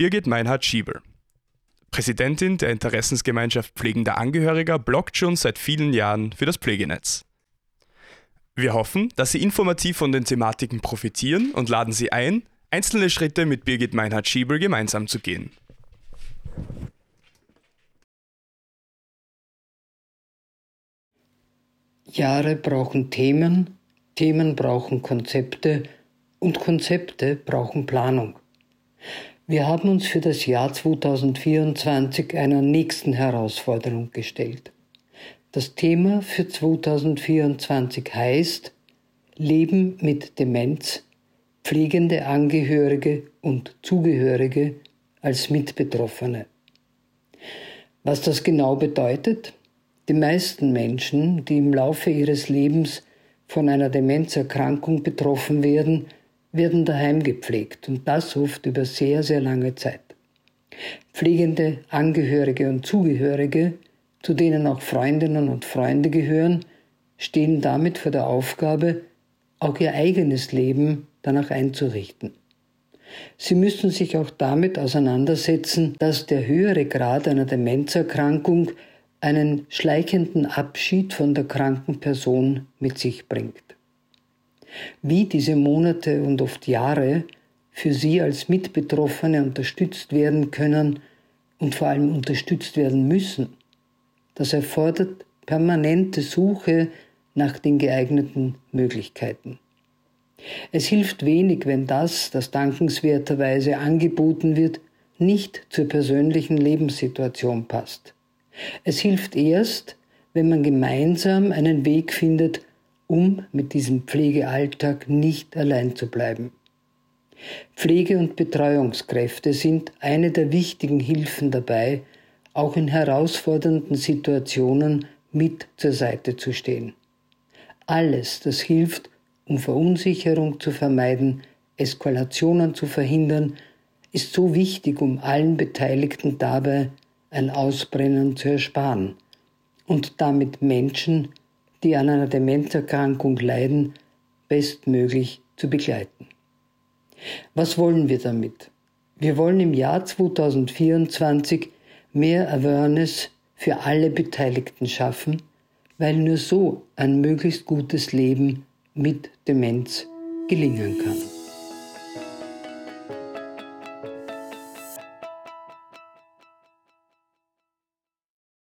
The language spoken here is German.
Birgit Meinhard-Schiebel. Präsidentin der Interessensgemeinschaft Pflegender Angehöriger bloggt schon seit vielen Jahren für das Pflegenetz. Wir hoffen, dass Sie informativ von den Thematiken profitieren und laden Sie ein, einzelne Schritte mit Birgit Meinhard-Schiebel gemeinsam zu gehen. Jahre brauchen Themen, Themen brauchen Konzepte und Konzepte brauchen Planung. Wir haben uns für das Jahr 2024 einer nächsten Herausforderung gestellt. Das Thema für 2024 heißt Leben mit Demenz, pflegende Angehörige und Zugehörige als Mitbetroffene. Was das genau bedeutet? Die meisten Menschen, die im Laufe ihres Lebens von einer Demenzerkrankung betroffen werden, werden daheim gepflegt und das oft über sehr, sehr lange Zeit. Pflegende Angehörige und Zugehörige, zu denen auch Freundinnen und Freunde gehören, stehen damit vor der Aufgabe, auch ihr eigenes Leben danach einzurichten. Sie müssen sich auch damit auseinandersetzen, dass der höhere Grad einer Demenzerkrankung einen schleichenden Abschied von der kranken Person mit sich bringt. Wie diese Monate und oft Jahre für Sie als Mitbetroffene unterstützt werden können und vor allem unterstützt werden müssen, das erfordert permanente Suche nach den geeigneten Möglichkeiten. Es hilft wenig, wenn das, das dankenswerterweise angeboten wird, nicht zur persönlichen Lebenssituation passt. Es hilft erst, wenn man gemeinsam einen Weg findet, um mit diesem Pflegealltag nicht allein zu bleiben. Pflege- und Betreuungskräfte sind eine der wichtigen Hilfen dabei, auch in herausfordernden Situationen mit zur Seite zu stehen. Alles, das hilft, um Verunsicherung zu vermeiden, Eskalationen zu verhindern, ist so wichtig, um allen Beteiligten dabei ein Ausbrennen zu ersparen und damit Menschen, die an einer Demenzerkrankung leiden, bestmöglich zu begleiten. Was wollen wir damit? Wir wollen im Jahr 2024 mehr Awareness für alle Beteiligten schaffen, weil nur so ein möglichst gutes Leben mit Demenz gelingen kann.